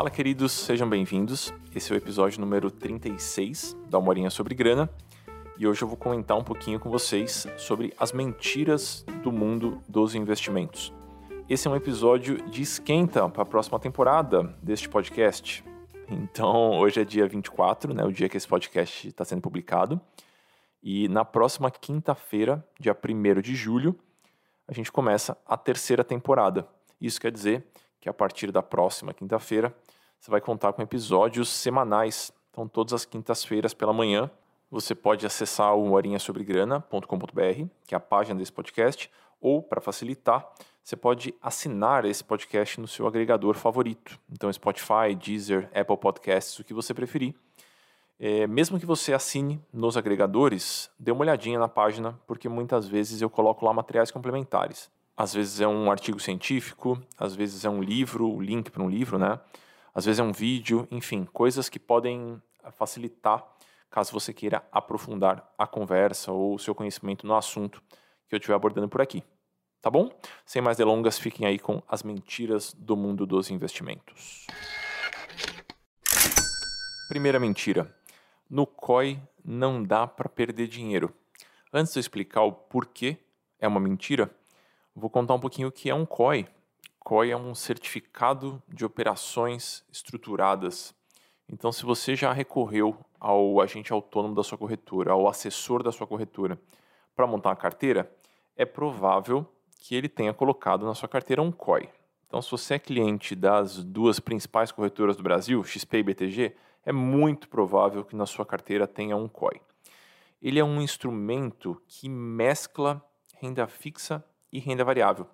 Fala, queridos, sejam bem-vindos. Esse é o episódio número 36 da Humorinha sobre Grana. E hoje eu vou comentar um pouquinho com vocês sobre as mentiras do mundo dos investimentos. Esse é um episódio de esquenta para a próxima temporada deste podcast. Então, hoje é dia 24, né, o dia que esse podcast está sendo publicado. E na próxima quinta-feira, dia 1 de julho, a gente começa a terceira temporada. Isso quer dizer que a partir da próxima quinta-feira você vai contar com episódios semanais. Então, todas as quintas-feiras pela manhã, você pode acessar o horinhasobregrana.com.br, que é a página desse podcast, ou, para facilitar, você pode assinar esse podcast no seu agregador favorito. Então, Spotify, Deezer, Apple Podcasts, o que você preferir. É, mesmo que você assine nos agregadores, dê uma olhadinha na página, porque muitas vezes eu coloco lá materiais complementares. Às vezes é um artigo científico, às vezes é um livro, o link para um livro, né? Às vezes é um vídeo, enfim, coisas que podem facilitar caso você queira aprofundar a conversa ou o seu conhecimento no assunto que eu estiver abordando por aqui. Tá bom? Sem mais delongas, fiquem aí com as mentiras do mundo dos investimentos. Primeira mentira. No COI não dá para perder dinheiro. Antes de eu explicar o porquê é uma mentira, vou contar um pouquinho o que é um COI. COI é um certificado de operações estruturadas. Então, se você já recorreu ao agente autônomo da sua corretora, ao assessor da sua corretora, para montar uma carteira, é provável que ele tenha colocado na sua carteira um COI. Então, se você é cliente das duas principais corretoras do Brasil, XP e BTG, é muito provável que na sua carteira tenha um COI. Ele é um instrumento que mescla renda fixa e renda variável.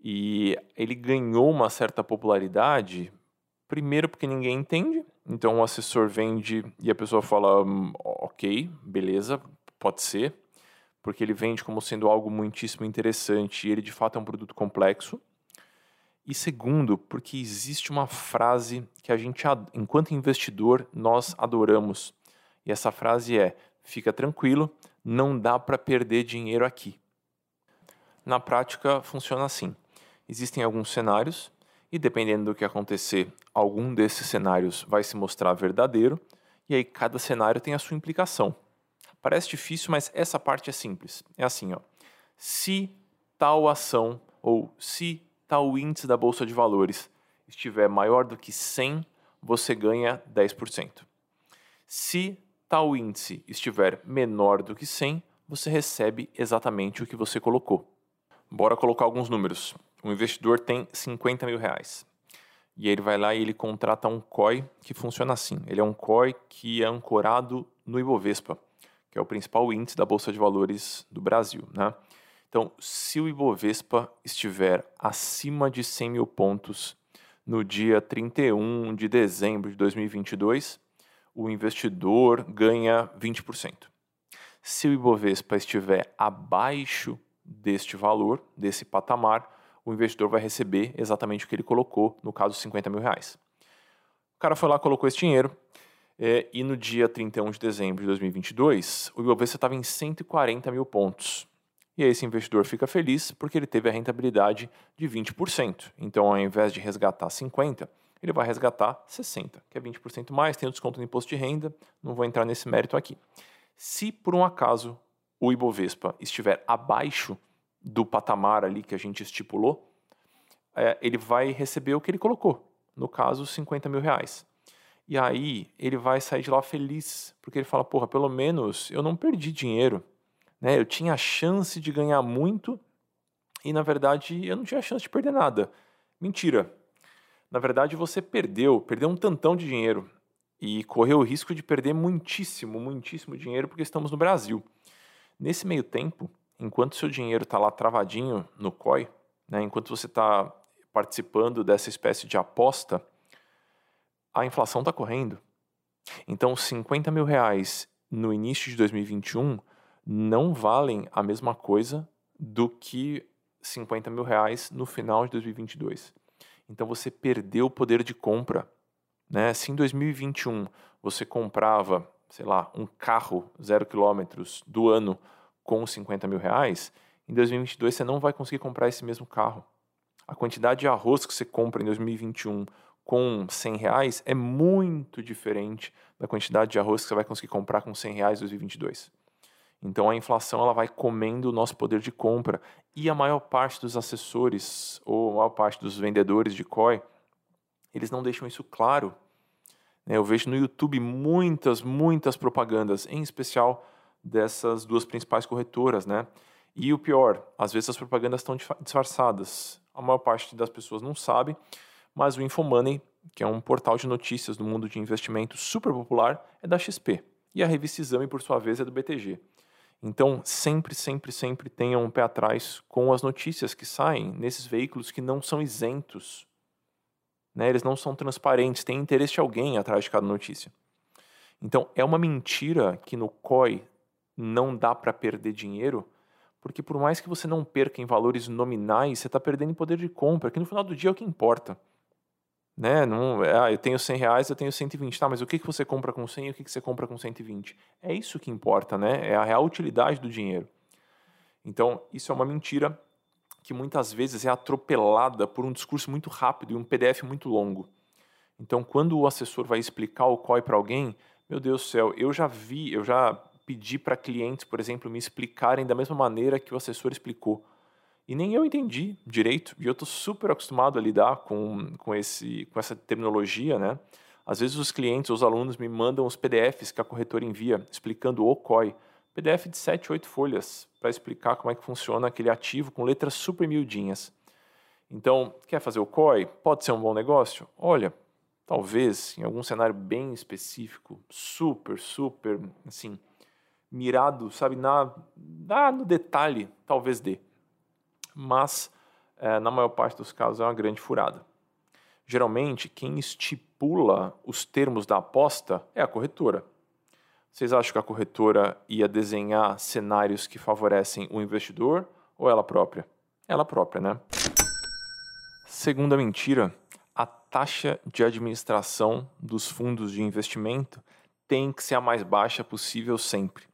E ele ganhou uma certa popularidade, primeiro porque ninguém entende, então o assessor vende e a pessoa fala: hum, ok, beleza, pode ser porque ele vende como sendo algo muitíssimo interessante e ele de fato é um produto complexo. E segundo, porque existe uma frase que a gente, enquanto investidor, nós adoramos. E essa frase é: fica tranquilo, não dá para perder dinheiro aqui. Na prática, funciona assim: existem alguns cenários, e dependendo do que acontecer, algum desses cenários vai se mostrar verdadeiro, e aí cada cenário tem a sua implicação. Parece difícil, mas essa parte é simples. É assim, ó. Se tal ação ou se tal índice da bolsa de valores estiver maior do que 100, você ganha 10%. Se tal índice estiver menor do que 100, você recebe exatamente o que você colocou. Bora colocar alguns números. Um investidor tem 50 mil reais. E ele vai lá e ele contrata um COI que funciona assim. Ele é um COI que é ancorado no Ibovespa que é o principal índice da Bolsa de Valores do Brasil. Né? Então, se o Ibovespa estiver acima de 100 mil pontos no dia 31 de dezembro de 2022, o investidor ganha 20%. Se o Ibovespa estiver abaixo deste valor, desse patamar, o investidor vai receber exatamente o que ele colocou, no caso 50 mil reais. O cara foi lá, colocou esse dinheiro, é, e no dia 31 de dezembro de 2022, o Ibovespa estava em 140 mil pontos. E aí esse investidor fica feliz porque ele teve a rentabilidade de 20%. Então, ao invés de resgatar 50, ele vai resgatar 60, que é 20% mais, tem o desconto no imposto de renda, não vou entrar nesse mérito aqui. Se por um acaso o Ibovespa estiver abaixo do patamar ali que a gente estipulou, é, ele vai receber o que ele colocou, no caso 50 mil reais. E aí ele vai sair de lá feliz, porque ele fala: porra, pelo menos eu não perdi dinheiro. Né? Eu tinha a chance de ganhar muito e na verdade eu não tinha a chance de perder nada. Mentira. Na verdade você perdeu, perdeu um tantão de dinheiro e correu o risco de perder muitíssimo, muitíssimo dinheiro porque estamos no Brasil. Nesse meio tempo, enquanto seu dinheiro está lá travadinho no COI, né, enquanto você está participando dessa espécie de aposta, a inflação está correndo. Então, 50 mil reais no início de 2021 não valem a mesma coisa do que 50 mil reais no final de 2022. Então, você perdeu o poder de compra. Né? Se em 2021 você comprava, sei lá, um carro zero quilômetros do ano com 50 mil reais, em 2022 você não vai conseguir comprar esse mesmo carro. A quantidade de arroz que você compra em 2021 com 100 reais é muito diferente da quantidade de arroz que você vai conseguir comprar com 100 reais em 2022. Então a inflação ela vai comendo o nosso poder de compra e a maior parte dos assessores ou a maior parte dos vendedores de COI eles não deixam isso claro. Né? Eu vejo no YouTube muitas, muitas propagandas, em especial dessas duas principais corretoras, né? E o pior, às vezes as propagandas estão disfarçadas. A maior parte das pessoas não sabe, mas o Infomoney, que é um portal de notícias do mundo de investimento super popular, é da XP. E a revista Exame, por sua vez, é do BTG. Então, sempre, sempre, sempre tenham um pé atrás com as notícias que saem nesses veículos que não são isentos. Né? Eles não são transparentes, tem interesse de alguém atrás de cada notícia. Então, é uma mentira que no COI não dá para perder dinheiro, porque por mais que você não perca em valores nominais, você está perdendo em poder de compra, que no final do dia é o que importa. Né? Não, ah, eu tenho 100 reais, eu tenho 120. Tá, mas o que, que você compra com 100 e o que, que você compra com 120? É isso que importa, né? É a real utilidade do dinheiro. Então, isso é uma mentira que muitas vezes é atropelada por um discurso muito rápido e um PDF muito longo. Então, quando o assessor vai explicar o COI para alguém, meu Deus do céu, eu já vi, eu já pedi para clientes, por exemplo, me explicarem da mesma maneira que o assessor explicou. E nem eu entendi direito, e eu estou super acostumado a lidar com, com, esse, com essa terminologia, né? Às vezes os clientes, os alunos me mandam os PDFs que a corretora envia, explicando o COI. PDF de 7, 8 folhas, para explicar como é que funciona aquele ativo com letras super miudinhas. Então, quer fazer o COI? Pode ser um bom negócio? Olha, talvez em algum cenário bem específico, super, super, assim, mirado, sabe, na, na no detalhe, talvez dê. Mas, é, na maior parte dos casos, é uma grande furada. Geralmente, quem estipula os termos da aposta é a corretora. Vocês acham que a corretora ia desenhar cenários que favorecem o investidor ou ela própria? Ela própria, né? Segunda mentira, a taxa de administração dos fundos de investimento tem que ser a mais baixa possível sempre.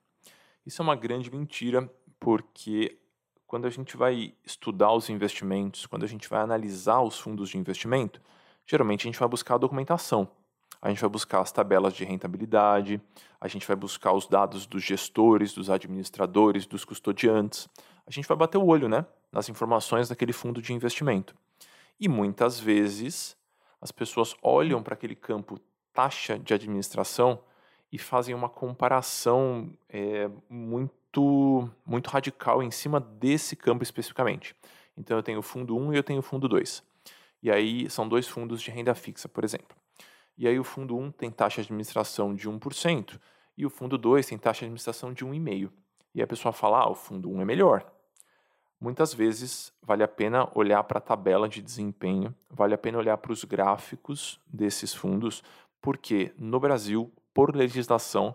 Isso é uma grande mentira, porque quando a gente vai estudar os investimentos, quando a gente vai analisar os fundos de investimento, geralmente a gente vai buscar a documentação. A gente vai buscar as tabelas de rentabilidade, a gente vai buscar os dados dos gestores, dos administradores, dos custodiantes. A gente vai bater o olho né, nas informações daquele fundo de investimento. E muitas vezes as pessoas olham para aquele campo taxa de administração e fazem uma comparação é, muito, muito radical em cima desse campo especificamente. Então eu tenho o fundo 1 e eu tenho o fundo 2. E aí são dois fundos de renda fixa, por exemplo. E aí o fundo 1 tem taxa de administração de 1% e o fundo 2 tem taxa de administração de 1,5%. E a pessoa fala, ah, o fundo 1 é melhor. Muitas vezes vale a pena olhar para a tabela de desempenho, vale a pena olhar para os gráficos desses fundos, porque no Brasil por legislação,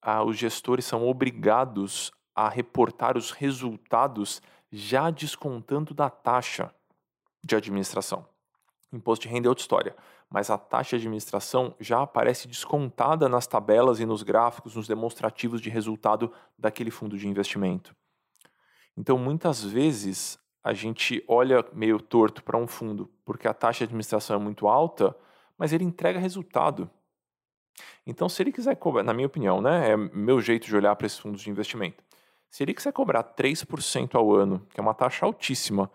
ah, os gestores são obrigados a reportar os resultados já descontando da taxa de administração. Imposto de renda é outra história, mas a taxa de administração já aparece descontada nas tabelas e nos gráficos, nos demonstrativos de resultado daquele fundo de investimento. Então, muitas vezes, a gente olha meio torto para um fundo porque a taxa de administração é muito alta, mas ele entrega resultado. Então, se ele quiser cobrar, na minha opinião, né, é meu jeito de olhar para esses fundos de investimento. Se ele quiser cobrar 3% ao ano, que é uma taxa altíssima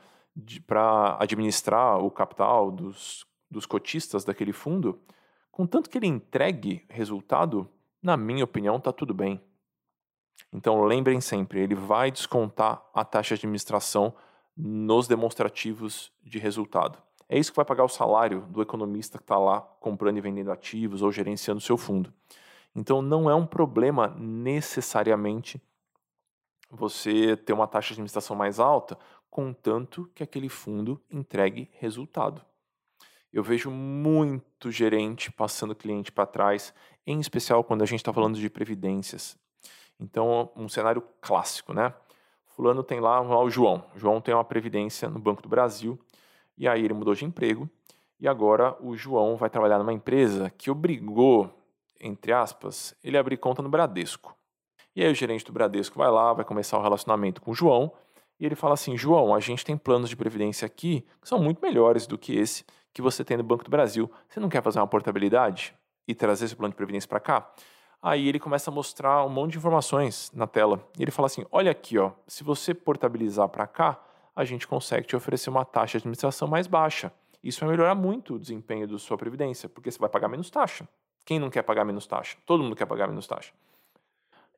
para administrar o capital dos, dos cotistas daquele fundo, contanto que ele entregue resultado, na minha opinião, está tudo bem. Então, lembrem sempre, ele vai descontar a taxa de administração nos demonstrativos de resultado. É isso que vai pagar o salário do economista que está lá comprando e vendendo ativos ou gerenciando seu fundo. Então não é um problema necessariamente você ter uma taxa de administração mais alta, contanto que aquele fundo entregue resultado. Eu vejo muito gerente passando cliente para trás, em especial quando a gente está falando de previdências. Então, um cenário clássico, né? Fulano tem lá, lá o João. O João tem uma previdência no Banco do Brasil e aí ele mudou de emprego e agora o João vai trabalhar numa empresa que obrigou, entre aspas, ele a abrir conta no Bradesco. E aí o gerente do Bradesco vai lá, vai começar o relacionamento com o João e ele fala assim: João, a gente tem planos de previdência aqui que são muito melhores do que esse que você tem no Banco do Brasil. Você não quer fazer uma portabilidade e trazer esse plano de previdência para cá? Aí ele começa a mostrar um monte de informações na tela. E ele fala assim: olha aqui, ó, se você portabilizar para cá, a gente consegue te oferecer uma taxa de administração mais baixa. Isso vai melhorar muito o desempenho da sua previdência, porque você vai pagar menos taxa. Quem não quer pagar menos taxa? Todo mundo quer pagar menos taxa.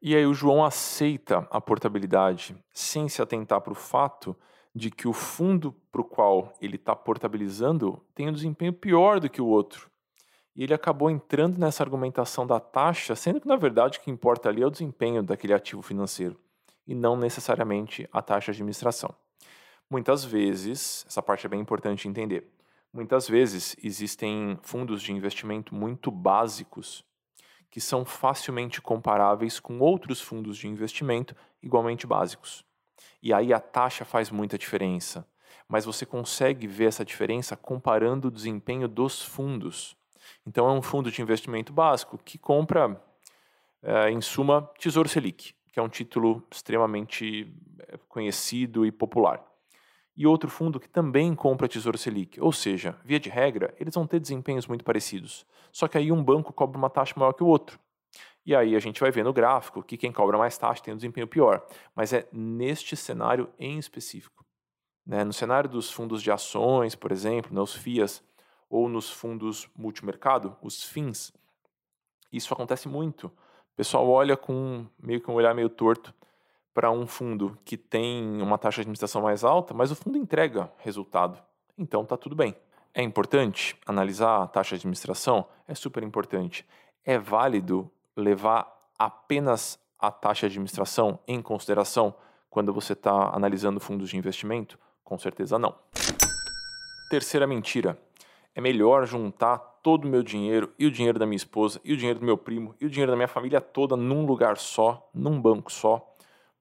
E aí o João aceita a portabilidade sem se atentar para o fato de que o fundo para o qual ele está portabilizando tem um desempenho pior do que o outro. E ele acabou entrando nessa argumentação da taxa, sendo que na verdade o que importa ali é o desempenho daquele ativo financeiro e não necessariamente a taxa de administração. Muitas vezes, essa parte é bem importante entender. Muitas vezes existem fundos de investimento muito básicos que são facilmente comparáveis com outros fundos de investimento igualmente básicos. E aí a taxa faz muita diferença, mas você consegue ver essa diferença comparando o desempenho dos fundos. Então é um fundo de investimento básico que compra, é, em suma, Tesouro Selic, que é um título extremamente é, conhecido e popular. E outro fundo que também compra Tesouro Selic, ou seja, via de regra, eles vão ter desempenhos muito parecidos. Só que aí um banco cobra uma taxa maior que o outro. E aí a gente vai ver no gráfico que quem cobra mais taxa tem um desempenho pior. Mas é neste cenário em específico. Né? No cenário dos fundos de ações, por exemplo, nos né, FIAs, ou nos fundos multimercado, os FINs, isso acontece muito. O pessoal olha com meio que um olhar meio torto para um fundo que tem uma taxa de administração mais alta, mas o fundo entrega resultado. Então está tudo bem. É importante analisar a taxa de administração? É super importante. É válido levar apenas a taxa de administração em consideração quando você está analisando fundos de investimento? Com certeza não. Terceira mentira. É melhor juntar todo o meu dinheiro e o dinheiro da minha esposa e o dinheiro do meu primo e o dinheiro da minha família toda num lugar só, num banco só,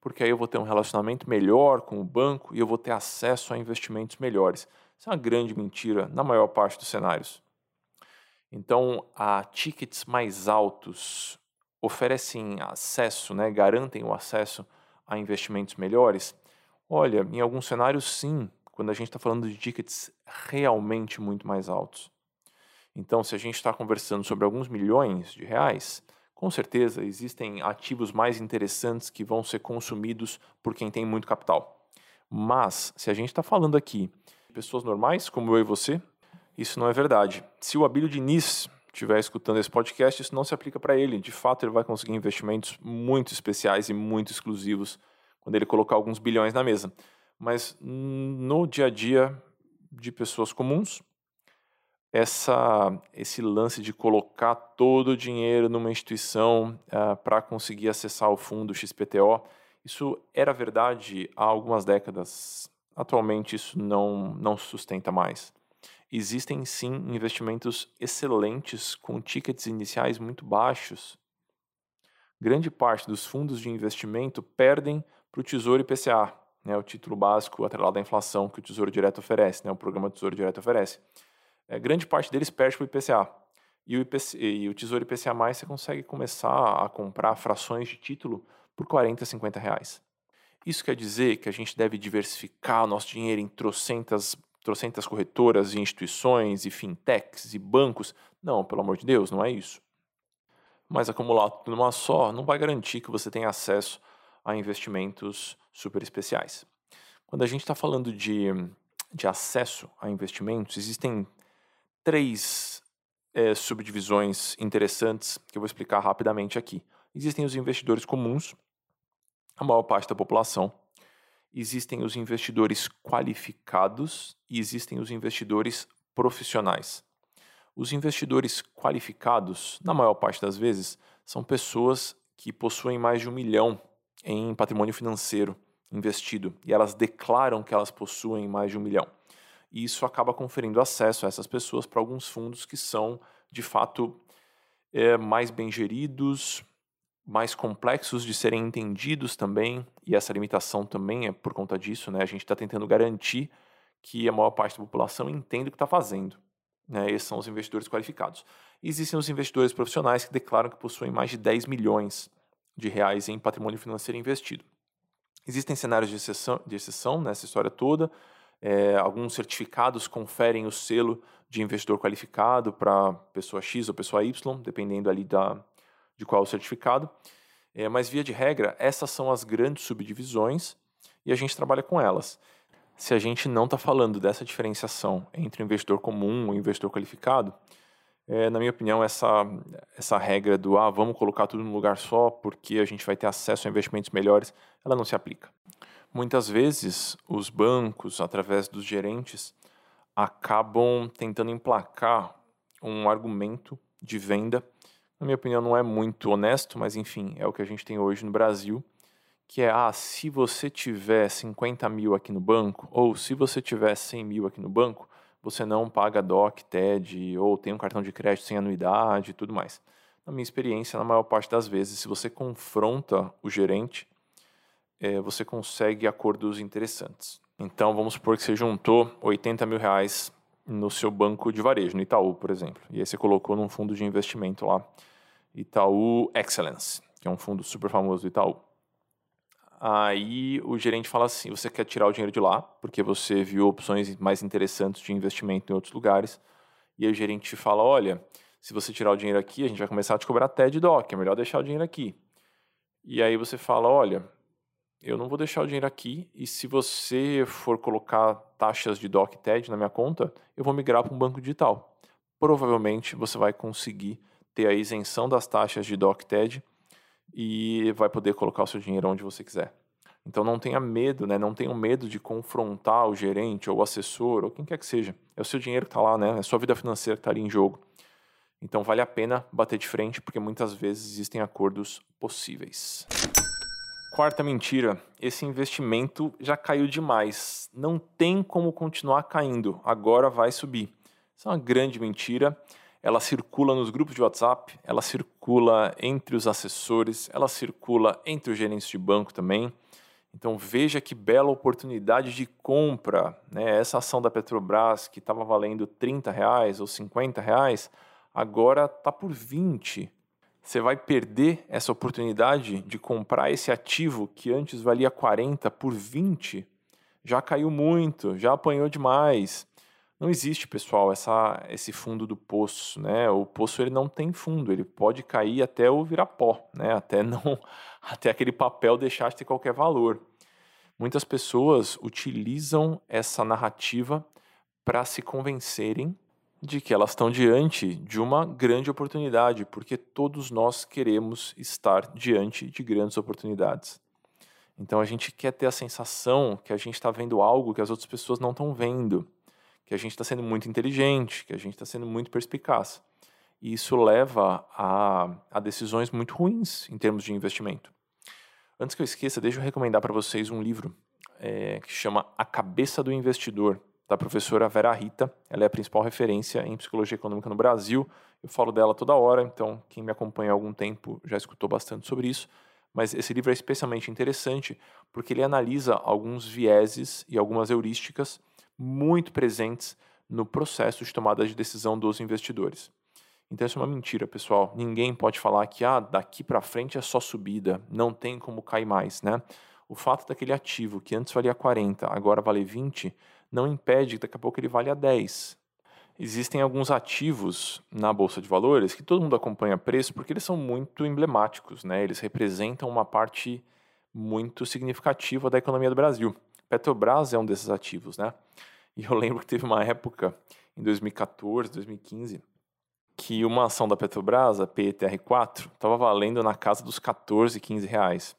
porque aí eu vou ter um relacionamento melhor com o banco e eu vou ter acesso a investimentos melhores. Isso é uma grande mentira na maior parte dos cenários. Então, a tickets mais altos oferecem acesso, né, garantem o acesso a investimentos melhores? Olha, em alguns cenários sim, quando a gente está falando de tickets realmente muito mais altos. Então, se a gente está conversando sobre alguns milhões de reais, com certeza existem ativos mais interessantes que vão ser consumidos por quem tem muito capital. Mas, se a gente está falando aqui de pessoas normais, como eu e você, isso não é verdade. Se o Abílio Diniz estiver escutando esse podcast, isso não se aplica para ele. De fato, ele vai conseguir investimentos muito especiais e muito exclusivos quando ele colocar alguns bilhões na mesa. Mas no dia a dia de pessoas comuns, essa, esse lance de colocar todo o dinheiro numa instituição uh, para conseguir acessar o fundo XPTO, isso era verdade há algumas décadas. Atualmente isso não, não sustenta mais existem sim investimentos excelentes com tickets iniciais muito baixos. Grande parte dos fundos de investimento perdem para o Tesouro IPCA, né, o título básico atrelado à inflação que o Tesouro Direto oferece, né, o programa Tesouro Direto oferece. É, grande parte deles perde para o IPCA. E o, IPC, e o Tesouro IPCA+, você consegue começar a comprar frações de título por 40, 50 reais. Isso quer dizer que a gente deve diversificar o nosso dinheiro em trocentas trocentas corretoras e instituições e fintechs e bancos. Não, pelo amor de Deus, não é isso. Mas acumular tudo numa só não vai garantir que você tenha acesso a investimentos super especiais. Quando a gente está falando de, de acesso a investimentos, existem três é, subdivisões interessantes que eu vou explicar rapidamente aqui. Existem os investidores comuns, a maior parte da população, existem os investidores qualificados e existem os investidores profissionais. Os investidores qualificados, na maior parte das vezes, são pessoas que possuem mais de um milhão em patrimônio financeiro investido e elas declaram que elas possuem mais de um milhão. E isso acaba conferindo acesso a essas pessoas para alguns fundos que são, de fato, é, mais bem geridos, mais complexos de serem entendidos também, e essa limitação também é por conta disso, né? A gente está tentando garantir que a maior parte da população entenda o que está fazendo. Né? Esses são os investidores qualificados. Existem os investidores profissionais que declaram que possuem mais de 10 milhões de reais em patrimônio financeiro investido. Existem cenários de exceção, de exceção nessa história toda. É, alguns certificados conferem o selo de investidor qualificado para pessoa X ou pessoa Y, dependendo ali da, de qual o certificado. É, mas, via de regra, essas são as grandes subdivisões e a gente trabalha com elas. Se a gente não está falando dessa diferenciação entre o investidor comum e o investidor qualificado, é, na minha opinião, essa, essa regra do ah, vamos colocar tudo num lugar só porque a gente vai ter acesso a investimentos melhores, ela não se aplica. Muitas vezes, os bancos, através dos gerentes, acabam tentando emplacar um argumento de venda. Na minha opinião, não é muito honesto, mas enfim, é o que a gente tem hoje no Brasil, que é, ah, se você tiver 50 mil aqui no banco, ou se você tiver 100 mil aqui no banco, você não paga DOC, TED, ou tem um cartão de crédito sem anuidade e tudo mais. Na minha experiência, na maior parte das vezes, se você confronta o gerente, é, você consegue acordos interessantes. Então, vamos supor que você juntou 80 mil reais no seu banco de varejo, no Itaú, por exemplo. E aí você colocou num fundo de investimento lá, Itaú Excellence, que é um fundo super famoso do Itaú. Aí o gerente fala assim: você quer tirar o dinheiro de lá, porque você viu opções mais interessantes de investimento em outros lugares. E aí o gerente fala: olha, se você tirar o dinheiro aqui, a gente vai começar a te cobrar TED DOC, é melhor deixar o dinheiro aqui. E aí você fala: olha, eu não vou deixar o dinheiro aqui, e se você for colocar taxas de DOC TED na minha conta, eu vou migrar para um banco digital. Provavelmente você vai conseguir ter a isenção das taxas de DOC e TED e vai poder colocar o seu dinheiro onde você quiser. Então não tenha medo, né? não tenha medo de confrontar o gerente ou o assessor ou quem quer que seja. É o seu dinheiro que está lá, né? é a sua vida financeira que está ali em jogo. Então vale a pena bater de frente porque muitas vezes existem acordos possíveis. Quarta mentira: esse investimento já caiu demais. Não tem como continuar caindo, agora vai subir. Isso é uma grande mentira ela circula nos grupos de WhatsApp, ela circula entre os assessores, ela circula entre os gerentes de banco também. Então veja que bela oportunidade de compra. Né? Essa ação da Petrobras que estava valendo 30 reais ou 50 reais, agora está por 20. Você vai perder essa oportunidade de comprar esse ativo que antes valia 40 por 20. Já caiu muito, já apanhou demais. Não existe, pessoal, essa, esse fundo do poço, né? O poço ele não tem fundo, ele pode cair até o virar pó, né? Até não, até aquele papel deixar de ter qualquer valor. Muitas pessoas utilizam essa narrativa para se convencerem de que elas estão diante de uma grande oportunidade, porque todos nós queremos estar diante de grandes oportunidades. Então a gente quer ter a sensação que a gente está vendo algo que as outras pessoas não estão vendo que a gente está sendo muito inteligente, que a gente está sendo muito perspicaz. E isso leva a, a decisões muito ruins em termos de investimento. Antes que eu esqueça, deixa eu recomendar para vocês um livro é, que chama A Cabeça do Investidor, da professora Vera Rita. Ela é a principal referência em psicologia econômica no Brasil. Eu falo dela toda hora, então quem me acompanha há algum tempo já escutou bastante sobre isso. Mas esse livro é especialmente interessante porque ele analisa alguns vieses e algumas heurísticas muito presentes no processo de tomada de decisão dos investidores. Então isso é uma mentira, pessoal. Ninguém pode falar que ah, daqui para frente é só subida, não tem como cair mais, né? O fato daquele ativo que antes valia 40, agora vale 20, não impede que daqui a pouco ele valha 10. Existem alguns ativos na bolsa de valores que todo mundo acompanha preço porque eles são muito emblemáticos, né? Eles representam uma parte muito significativa da economia do Brasil. Petrobras é um desses ativos, né? E eu lembro que teve uma época, em 2014, 2015, que uma ação da Petrobras, a PETR4, estava valendo na casa dos 14, 15 reais.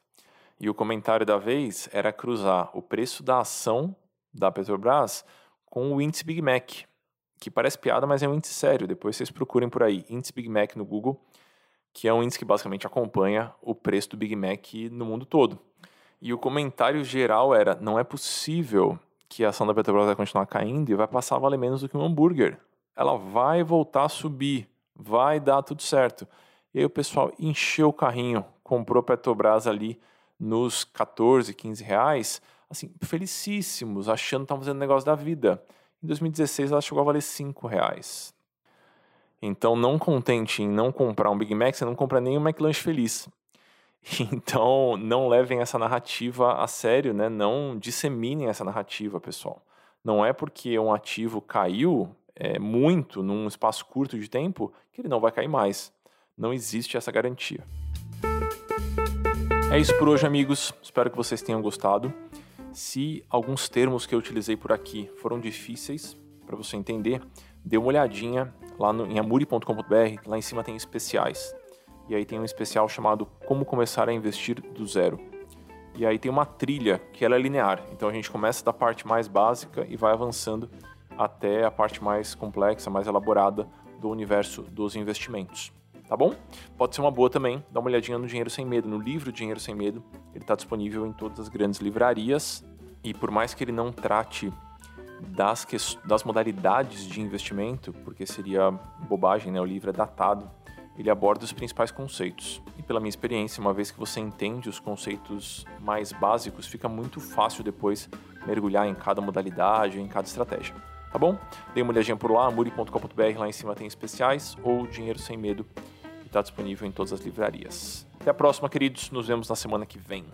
E o comentário da vez era cruzar o preço da ação da Petrobras com o índice Big Mac, que parece piada, mas é um índice sério. Depois vocês procurem por aí, índice Big Mac no Google, que é um índice que basicamente acompanha o preço do Big Mac no mundo todo. E o comentário geral era: não é possível que a ação da Petrobras vai continuar caindo e vai passar a valer menos do que um hambúrguer. Ela vai voltar a subir, vai dar tudo certo. E aí o pessoal encheu o carrinho, comprou Petrobras ali nos 14, 15 reais, assim, felicíssimos, achando que estavam fazendo negócio da vida. Em 2016 ela chegou a valer 5 reais. Então, não contente em não comprar um Big Mac, você não compra nem um McLanche feliz. Então, não levem essa narrativa a sério, né? Não disseminem essa narrativa, pessoal. Não é porque um ativo caiu é, muito num espaço curto de tempo que ele não vai cair mais. Não existe essa garantia. É isso por hoje, amigos. Espero que vocês tenham gostado. Se alguns termos que eu utilizei por aqui foram difíceis para você entender, dê uma olhadinha lá no, em amuri.com.br. Lá em cima tem especiais. E aí tem um especial chamado Como Começar a Investir do Zero. E aí tem uma trilha que ela é linear. Então a gente começa da parte mais básica e vai avançando até a parte mais complexa, mais elaborada do universo dos investimentos. Tá bom? Pode ser uma boa também, dá uma olhadinha no Dinheiro Sem Medo, no livro Dinheiro Sem Medo. Ele está disponível em todas as grandes livrarias. E por mais que ele não trate das, que, das modalidades de investimento, porque seria bobagem, né? o livro é datado, ele aborda os principais conceitos. E pela minha experiência, uma vez que você entende os conceitos mais básicos, fica muito fácil depois mergulhar em cada modalidade, em cada estratégia. Tá bom? Dê uma olhadinha por lá, muri.com.br, lá em cima tem especiais, ou Dinheiro Sem Medo, está disponível em todas as livrarias. Até a próxima, queridos. Nos vemos na semana que vem.